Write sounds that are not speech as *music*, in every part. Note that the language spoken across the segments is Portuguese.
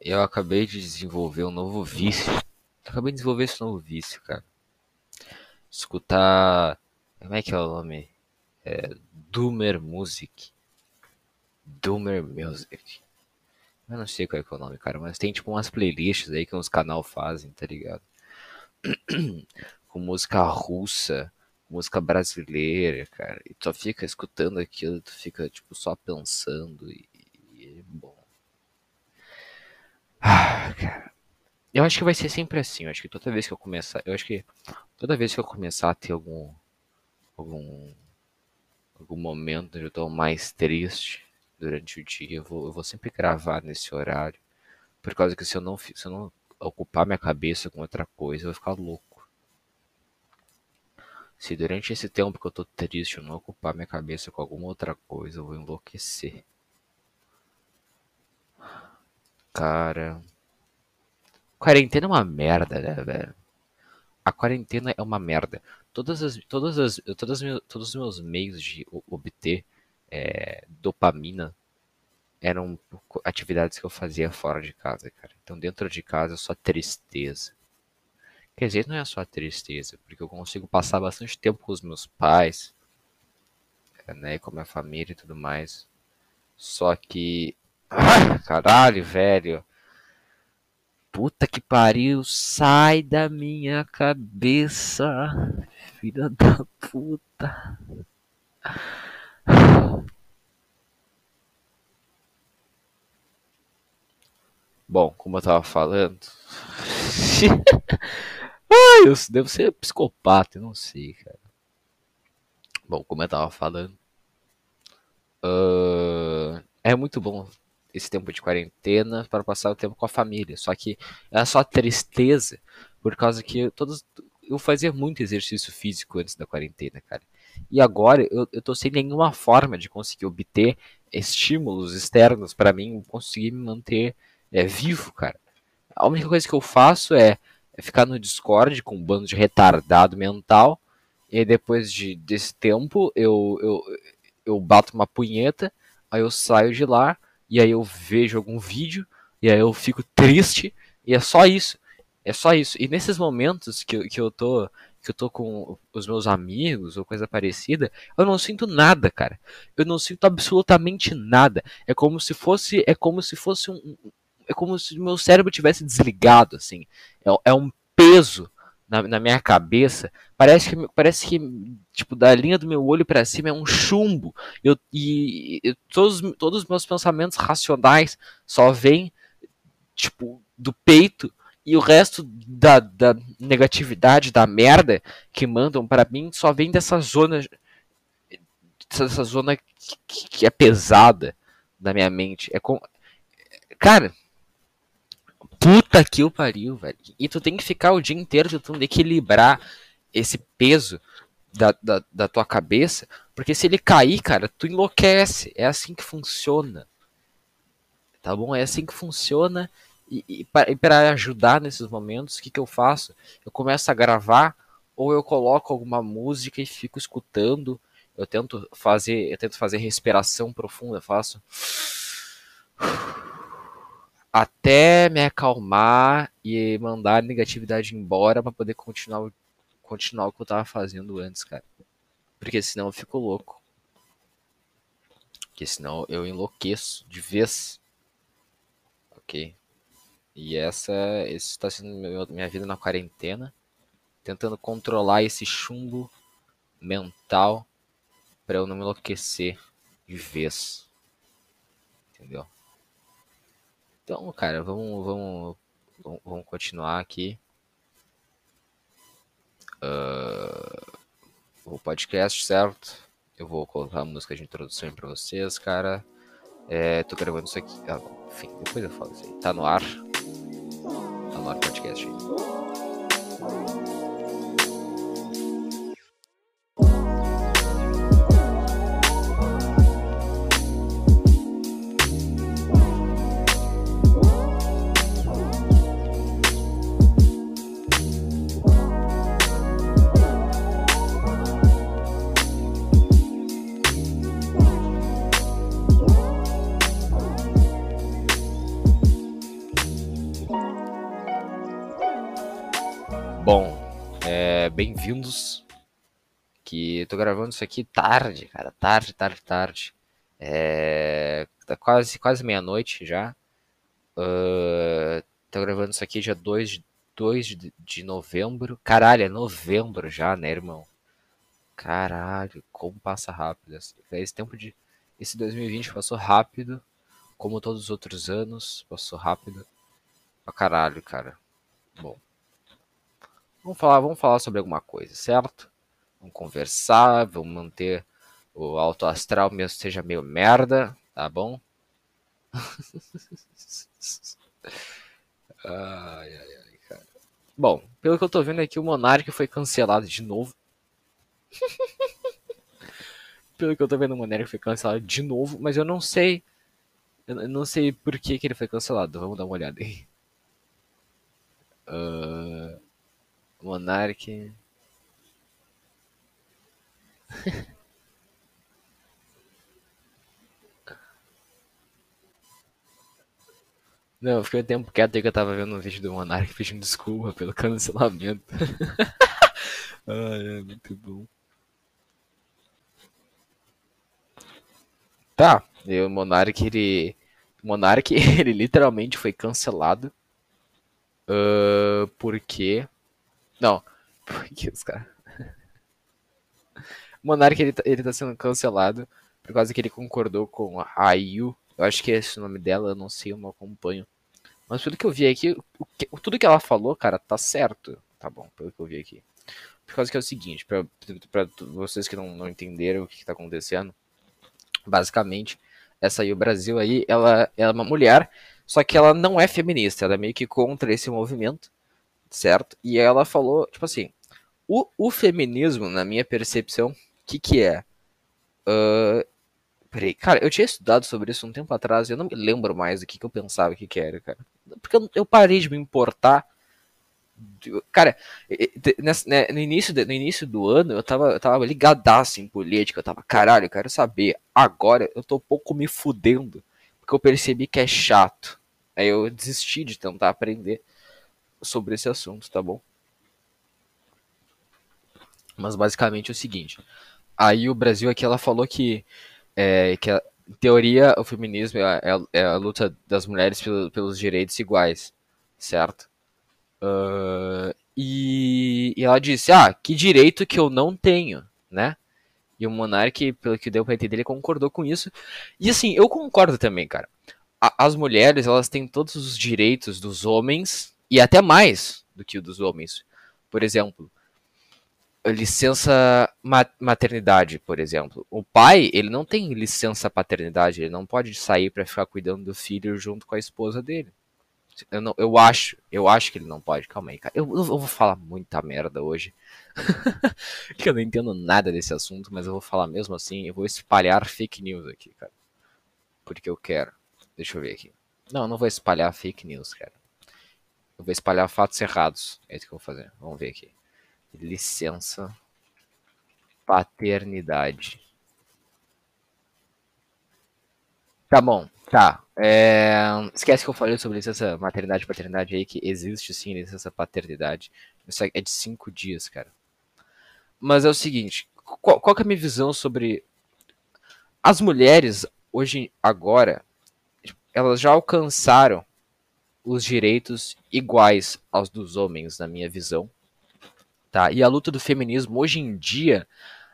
eu acabei de desenvolver um novo vício. acabei de desenvolver esse novo vício, cara. Escutar. Como é que é o nome? É. Doomer Music. Doomer Music. Eu não sei qual é, é o nome, cara, mas tem tipo umas playlists aí que uns canal fazem, tá ligado? *clears throat* Com música russa, música brasileira, cara. E tu fica escutando aquilo, tu fica tipo só pensando e, e é bom. Ah. Eu acho que vai ser sempre assim. Eu acho que toda vez que eu começar. Eu acho que toda vez que eu começar a ter algum. algum. algum momento onde eu tô mais triste durante o dia, eu vou, eu vou sempre gravar nesse horário. Por causa que se eu não, se eu não ocupar minha cabeça com outra coisa, eu vou ficar louco. Se durante esse tempo que eu tô triste eu não ocupar minha cabeça com alguma outra coisa, eu vou enlouquecer. Cara. Quarentena é uma merda, né, velho? A quarentena é uma merda. Todas as, todas as, todas as, todos os meus meios de obter é, dopamina eram atividades que eu fazia fora de casa, cara. Então dentro de casa é só tristeza. Quer dizer, não é só tristeza, porque eu consigo passar bastante tempo com os meus pais, né, com a minha família e tudo mais. Só que, ah, caralho, velho. Puta que pariu, sai da minha cabeça, filha da puta. Bom, como eu tava falando. *laughs* Ai, eu devo ser psicopata, eu não sei, cara. Bom, como eu tava falando. Uh, é muito bom esse tempo de quarentena para passar o tempo com a família. Só que é só tristeza por causa que todos eu fazia muito exercício físico antes da quarentena, cara. E agora eu, eu tô sem nenhuma forma de conseguir obter estímulos externos para mim conseguir me manter é, vivo, cara. A única coisa que eu faço é ficar no Discord com um bando de retardado mental. E depois de, desse tempo eu, eu, eu bato uma punheta, aí eu saio de lá, e aí eu vejo algum vídeo, e aí eu fico triste, e é só isso. É só isso. E nesses momentos que, que eu tô que eu tô com os meus amigos ou coisa parecida, eu não sinto nada, cara. Eu não sinto absolutamente nada. É como se fosse, é como se fosse um, é como se o meu cérebro tivesse desligado, assim. É, é um peso na, na, minha cabeça. Parece que, parece que, tipo, da linha do meu olho para cima é um chumbo. Eu, e, todos, todos os meus pensamentos racionais só vêm, tipo, do peito. E o resto da, da negatividade, da merda que mandam para mim só vem dessa zona. Dessa zona que, que é pesada da minha mente. É com. Cara, Puta que o pariu, velho. E tu tem que ficar o dia inteiro tentando equilibrar esse peso da, da, da, tua cabeça, porque se ele cair, cara, tu enlouquece. É assim que funciona. Tá bom? É assim que funciona. E, e para ajudar nesses momentos, o que, que eu faço? Eu começo a gravar ou eu coloco alguma música e fico escutando. Eu tento fazer, eu tento fazer respiração profunda, faço até me acalmar e mandar a negatividade embora para poder continuar, continuar o que eu tava fazendo antes, cara. Porque senão eu fico louco. Porque senão eu enlouqueço de vez. Ok? E essa, esse está sendo minha vida na quarentena. Tentando controlar esse chumbo mental para eu não me enlouquecer de vez. Entendeu? Então, cara, vamos, vamos, vamos continuar aqui. Uh, o podcast, certo? Eu vou colocar a música de introdução para vocês, cara. É, tô gravando isso aqui. Ah, enfim, depois eu falo isso aí. Tá no ar. Tá no ar o podcast aí. Bem-vindos. Que tô gravando isso aqui tarde, cara. Tarde, tarde, tarde. É, tá quase, quase meia-noite já. Uh, tô gravando isso aqui dia 2, 2 de, de novembro. Caralho, é novembro já, né, irmão? Caralho, como passa rápido. Esse tempo de. Esse 2020 passou rápido. Como todos os outros anos, passou rápido. Pra caralho, cara. Bom. Vamos falar, vamos falar sobre alguma coisa, certo? Vamos conversar, vamos manter o alto astral mesmo seja meio merda, tá bom? *laughs* ai, ai, ai, cara. Bom, pelo que eu tô vendo aqui, o Monark foi cancelado de novo. *laughs* pelo que eu tô vendo, o Monark foi cancelado de novo, mas eu não sei. Eu não sei por que, que ele foi cancelado. Vamos dar uma olhada aí. Uh, Monark. Não, eu fiquei um tempo quieto aí que eu tava vendo um vídeo do Monark pedindo desculpa pelo cancelamento. *laughs* Ai, é muito bom. Tá, e o Monark, ele. O Monark, *laughs* ele literalmente foi cancelado. Uh, porque. Não, *laughs* porque os caras. *laughs* Monark, ele, tá, ele tá sendo cancelado por causa que ele concordou com a Ayu eu acho que é esse o nome dela, eu não sei, eu não acompanho. Mas pelo que eu vi aqui, que, tudo que ela falou, cara, tá certo. Tá bom, pelo que eu vi aqui. Por causa que é o seguinte, pra vocês que não, não entenderam o que, que tá acontecendo, basicamente, essa aí, o Brasil aí, ela, ela é uma mulher, só que ela não é feminista, ela é meio que contra esse movimento, certo? E ela falou, tipo assim, o, o feminismo, na minha percepção, o que que é? Uh, Peraí, cara, eu tinha estudado sobre isso um tempo atrás eu não me lembro mais do que, que eu pensava que, que era, cara. Porque eu, eu parei de me importar. Cara, né, no, início no início do ano eu tava, eu tava ligadaço em política, eu tava, caralho, eu quero saber. Agora eu tô um pouco me fudendo, porque eu percebi que é chato. Aí eu desisti de tentar aprender sobre esse assunto, tá bom? Mas basicamente é o seguinte. Aí o Brasil aqui ela falou que é, que a, em teoria o feminismo é, é, é, a luta das mulheres pelo, pelos direitos iguais, certo? Uh, e, e, ela disse, ah, que direito que eu não tenho, né? E o Monark, pelo que deu pra entender, ele concordou com isso. E assim, eu concordo também, cara. A, as mulheres, elas têm todos os direitos dos homens, e até mais do que o dos homens. Por exemplo, licença maternidade, por exemplo. O pai, ele não tem licença paternidade, ele não pode sair para ficar cuidando do filho junto com a esposa dele. Eu, não, eu acho, eu acho que ele não pode. Calma aí, cara. Eu, eu vou falar muita merda hoje. *laughs* que eu não entendo nada desse assunto, mas eu vou falar mesmo assim. Eu vou espalhar fake news aqui, cara. Porque eu quero. Deixa eu ver aqui. Não, eu não vou espalhar fake news, cara. Eu vou espalhar fatos errados. É isso que eu vou fazer. Vamos ver aqui licença paternidade. Tá bom, tá. É... Esquece que eu falei sobre licença maternidade e paternidade aí, que existe sim licença paternidade. Isso é de cinco dias, cara. Mas é o seguinte, qual, qual é a minha visão sobre as mulheres hoje, agora, elas já alcançaram os direitos iguais aos dos homens, na minha visão. Tá? E a luta do feminismo hoje em dia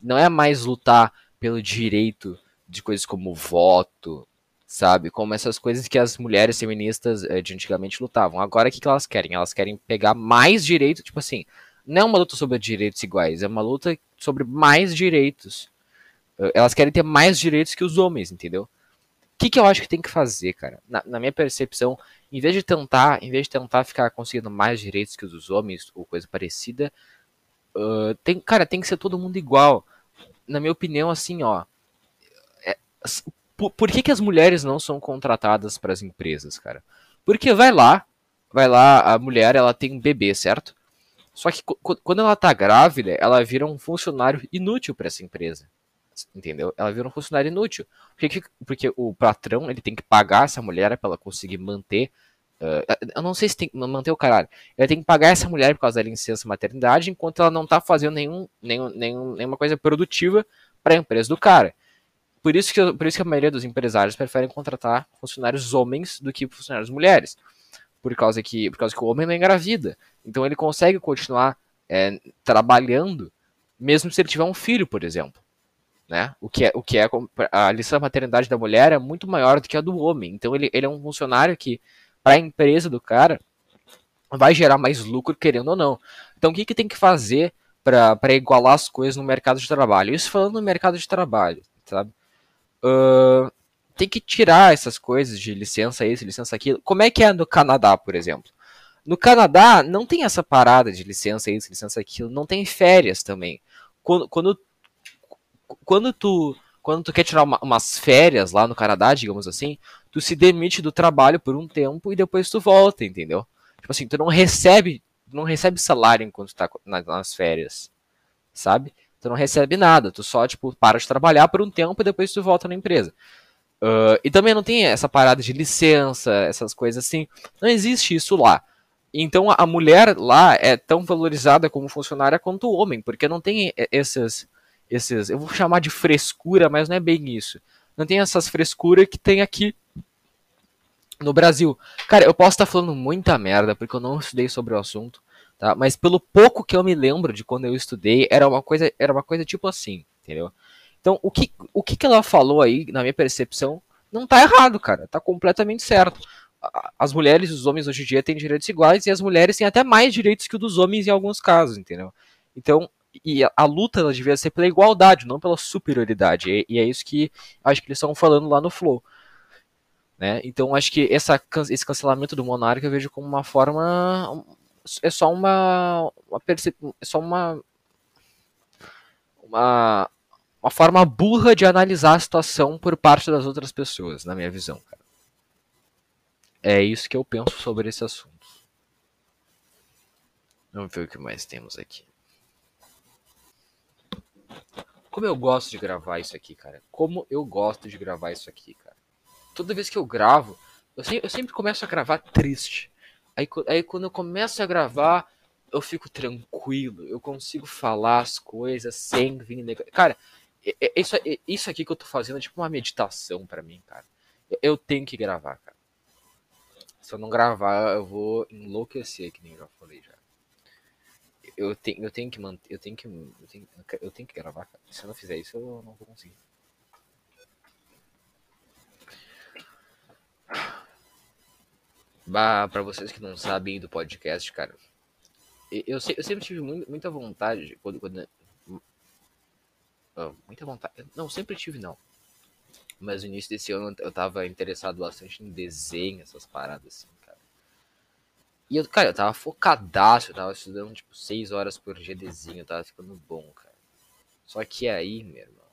não é mais lutar pelo direito de coisas como voto, sabe? Como essas coisas que as mulheres feministas eh, de antigamente lutavam. Agora o que, que elas querem? Elas querem pegar mais direito, tipo assim, não é uma luta sobre direitos iguais, é uma luta sobre mais direitos. Eh, elas querem ter mais direitos que os homens, entendeu? Que, que eu acho que tem que fazer, cara? Na, na, minha percepção, em vez de tentar, em vez de tentar ficar conseguindo mais direitos que os dos homens ou coisa parecida, Uh, tem, cara, tem que ser todo mundo igual. Na minha opinião, assim, ó. É, por, por, que, que as mulheres não são contratadas para as empresas, cara? Porque vai lá, vai lá, a mulher ela tem um bebê, certo? Só que quando ela tá grávida, ela vira um funcionário inútil para essa empresa. Entendeu? Ela vira um funcionário inútil. Porque, porque o patrão ele tem que pagar essa mulher para ela conseguir manter Uh, eu não sei se tem que manter o caralho. Ele tem que pagar essa mulher por causa da licença maternidade, enquanto ela não tá fazendo nenhum, nenhum, nenhum, nenhuma coisa produtiva para a empresa do cara. Por isso, que, por isso que a maioria dos empresários preferem contratar funcionários homens do que funcionários mulheres. Por causa que, por causa que o homem não engravida. Então ele consegue continuar é, trabalhando, mesmo se ele tiver um filho, por exemplo. Né? O que é, o que é a licença maternidade da mulher é muito maior do que a do homem. Então ele, ele é um funcionário que para a empresa do cara, vai gerar mais lucro, querendo ou não. Então, o que, que tem que fazer para igualar as coisas no mercado de trabalho? Isso falando no mercado de trabalho, sabe? Uh, tem que tirar essas coisas de licença isso, licença aquilo. Como é que é no Canadá, por exemplo? No Canadá, não tem essa parada de licença isso, licença aquilo. Não tem férias também. Quando, quando, quando tu quando tu quer tirar uma, umas férias lá no Canadá, digamos assim, tu se demite do trabalho por um tempo e depois tu volta, entendeu? Tipo assim, tu não recebe, não recebe salário enquanto tu tá nas férias, sabe? Tu não recebe nada, tu só, tipo, para de trabalhar por um tempo e depois tu volta na empresa. Uh, e também não tem essa parada de licença, essas coisas assim. Não existe isso lá. Então a mulher lá é tão valorizada como funcionária quanto o homem, porque não tem esses esses, eu vou chamar de frescura, mas não é bem isso. Não tem essas frescuras que tem aqui no Brasil. Cara, eu posso estar falando muita merda porque eu não estudei sobre o assunto, tá? Mas pelo pouco que eu me lembro de quando eu estudei, era uma coisa, era uma coisa tipo assim, entendeu? Então, o que, o que, que ela falou aí, na minha percepção, não tá errado, cara. Tá completamente certo. As mulheres e os homens hoje em dia têm direitos iguais e as mulheres têm até mais direitos que o dos homens em alguns casos, entendeu? Então, e a, luta ela devia ser pela igualdade, não pela superioridade. E, e é isso que acho que eles estão falando lá no Flow. Né? Então acho que essa, esse cancelamento do Monarca eu vejo como uma forma. É só uma. uma é só uma. Uma, uma forma burra de analisar a situação por parte das outras pessoas, na minha visão. Cara. É isso que eu penso sobre esse assunto. Vamos ver o que mais temos aqui. Como eu gosto de gravar isso aqui, cara. Como eu gosto de gravar isso aqui, cara. Toda vez que eu gravo, eu sempre, eu sempre começo a gravar triste. Aí, aí quando eu começo a gravar, eu fico tranquilo. Eu consigo falar as coisas sem vir. Cara, isso, isso aqui que eu tô fazendo é tipo uma meditação para mim, cara. Eu tenho que gravar, cara. Se eu não gravar, eu vou enlouquecer, que nem eu já falei já eu, tenho, eu tenho que manter. Eu tenho que. Eu tenho, eu tenho que gravar, cara. Se eu não fizer isso, eu não vou conseguir. Bah, pra vocês que não sabem do podcast, cara. Eu, eu sempre tive muita vontade. Quando, quando, muita vontade. Não, sempre tive, não. Mas no início desse ano eu tava interessado bastante em desenho, essas paradas assim. E eu, cara, eu tava focadaço, eu tava estudando tipo 6 horas por dia desenho, tava ficando bom, cara. Só que aí, meu irmão,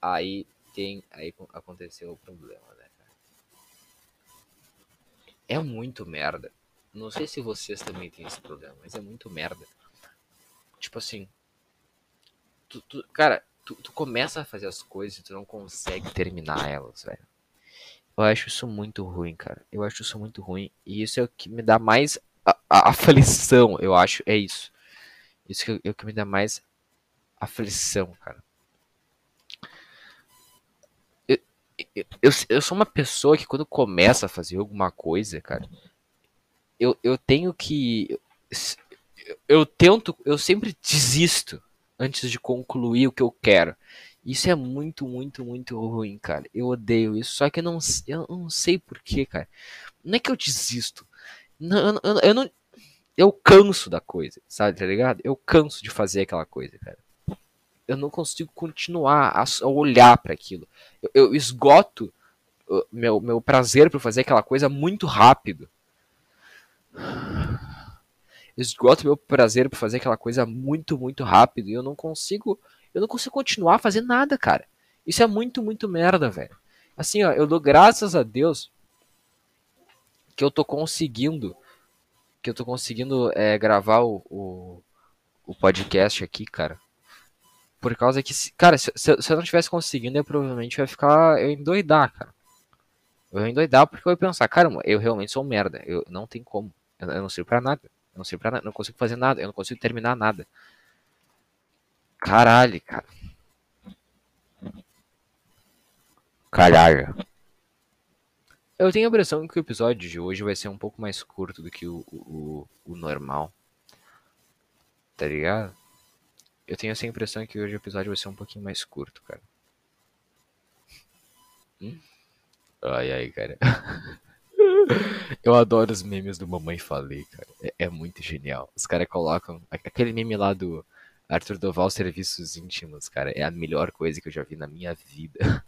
aí tem, aí aconteceu o problema, né, cara? É muito merda. Não sei se vocês também têm esse problema, mas é muito merda. Tipo assim, tu, tu, cara, tu, tu começa a fazer as coisas e tu não consegue terminar elas, velho. Eu acho isso muito ruim, cara. Eu acho isso muito ruim. E isso é o que me dá mais a, aflição, eu acho, é isso. Isso que, é que me dá mais aflição, cara. Eu, eu, eu, sou uma pessoa que quando começa a fazer alguma coisa, cara, eu, eu tenho que. Eu, eu tento, eu sempre desisto antes de concluir o que eu quero. Isso é muito, muito, muito ruim, cara. Eu odeio isso. Só que eu não, eu não sei porquê, cara. Não é que eu desisto. Não, eu, eu não. Eu canso da coisa, sabe, tá ligado? Eu canso de fazer aquela coisa, cara. Eu não consigo continuar a, a olhar para aquilo. Eu, eu, esgoto meu, meu prazer por fazer aquela coisa muito rápido. Eu esgoto meu prazer por fazer aquela coisa muito, muito rápido. E eu não consigo. Eu não consigo continuar a fazer nada, cara. Isso é muito, muito merda, velho. Assim, ó, eu dou graças a Deus que eu tô conseguindo que eu tô conseguindo é, gravar o, o, o, podcast aqui, cara. Por causa que, cara, se, se, eu não tivesse conseguindo, eu provavelmente ia ficar. Eu endoidar, cara. Eu ia endoidar porque eu ia pensar, caramba, eu realmente sou merda. Eu não tem como. Eu, eu não sirvo pra nada. Eu não sirvo pra nada. Não consigo fazer nada. Eu não consigo terminar nada. Caralho, cara. Caralho. Eu tenho a impressão que o episódio de hoje vai ser um pouco mais curto do que o, o, o normal. Tá ligado? Eu tenho essa impressão que hoje o episódio vai ser um pouquinho mais curto, cara. Hum? Ai, ai, cara. *laughs* Eu adoro os memes do Mamãe Falei, cara. É, é muito genial. Os caras colocam. Aquele meme lá do Arthur Doval Serviços Íntimos, cara. É a melhor coisa que eu já vi na minha vida. *laughs*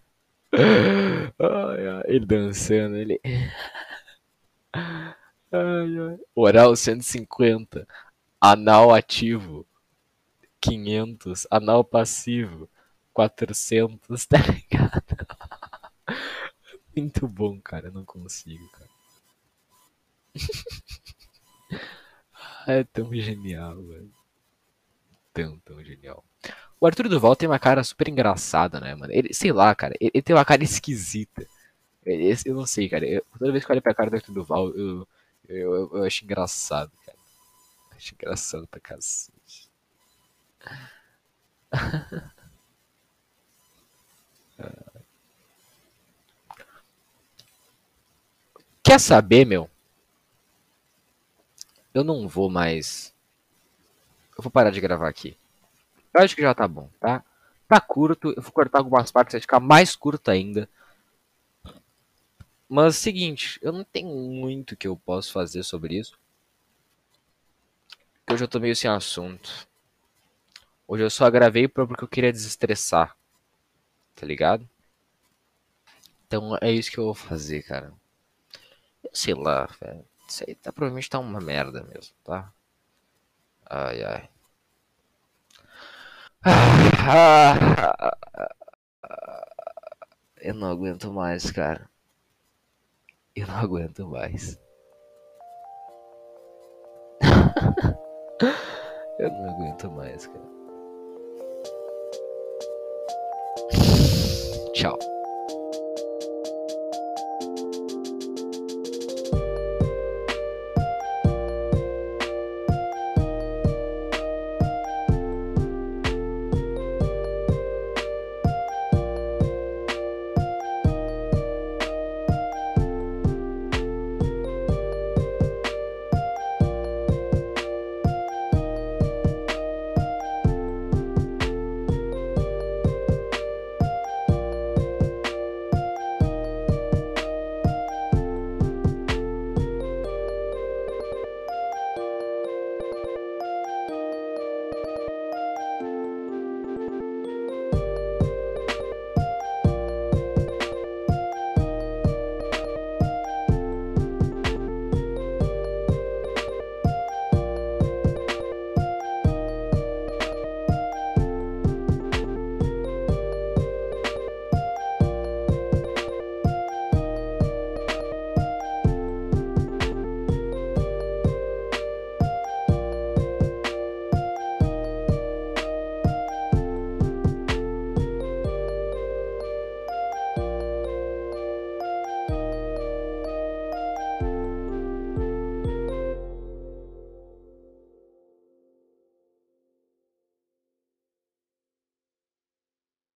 Ai, ai, ele dançando, ele. Ai, ai. Oral 150. Anal ativo. 500. Anal passivo. 400, tá ligado? *laughs* Muito bom, cara. Não consigo, cara. *laughs* é tão genial, velho. Tão, tão genial. O Arthur Duval tem uma cara super engraçada, né, mano? Ele, sei lá, cara, ele, ele tem uma cara *laughs* esquisita. Eu, eu não sei, cara. Eu, toda vez que eu olho pra cara do Arthur Duval, eu, eu, eu, eu acho engraçado, cara. Eu acho engraçado pra cacete. *laughs* Quer saber, meu? Eu não vou mais. Eu vou parar de gravar aqui. Eu acho que já tá bom, tá? Tá curto, eu vou cortar algumas partes, vai ficar mais curto ainda. Mas seguinte, eu não tenho muito que eu posso fazer sobre isso. Hoje eu tô meio sem assunto. Hoje eu só gravei porque eu queria desestressar. Tá ligado? Então é isso que eu vou fazer, cara. Eu sei lá, velho. Isso aí tá, provavelmente tá uma merda mesmo, tá? Ai, ai. *sighs* Eu não aguento mais, cara. Eu não aguento mais. *laughs* Eu não aguento mais, cara. Tchau.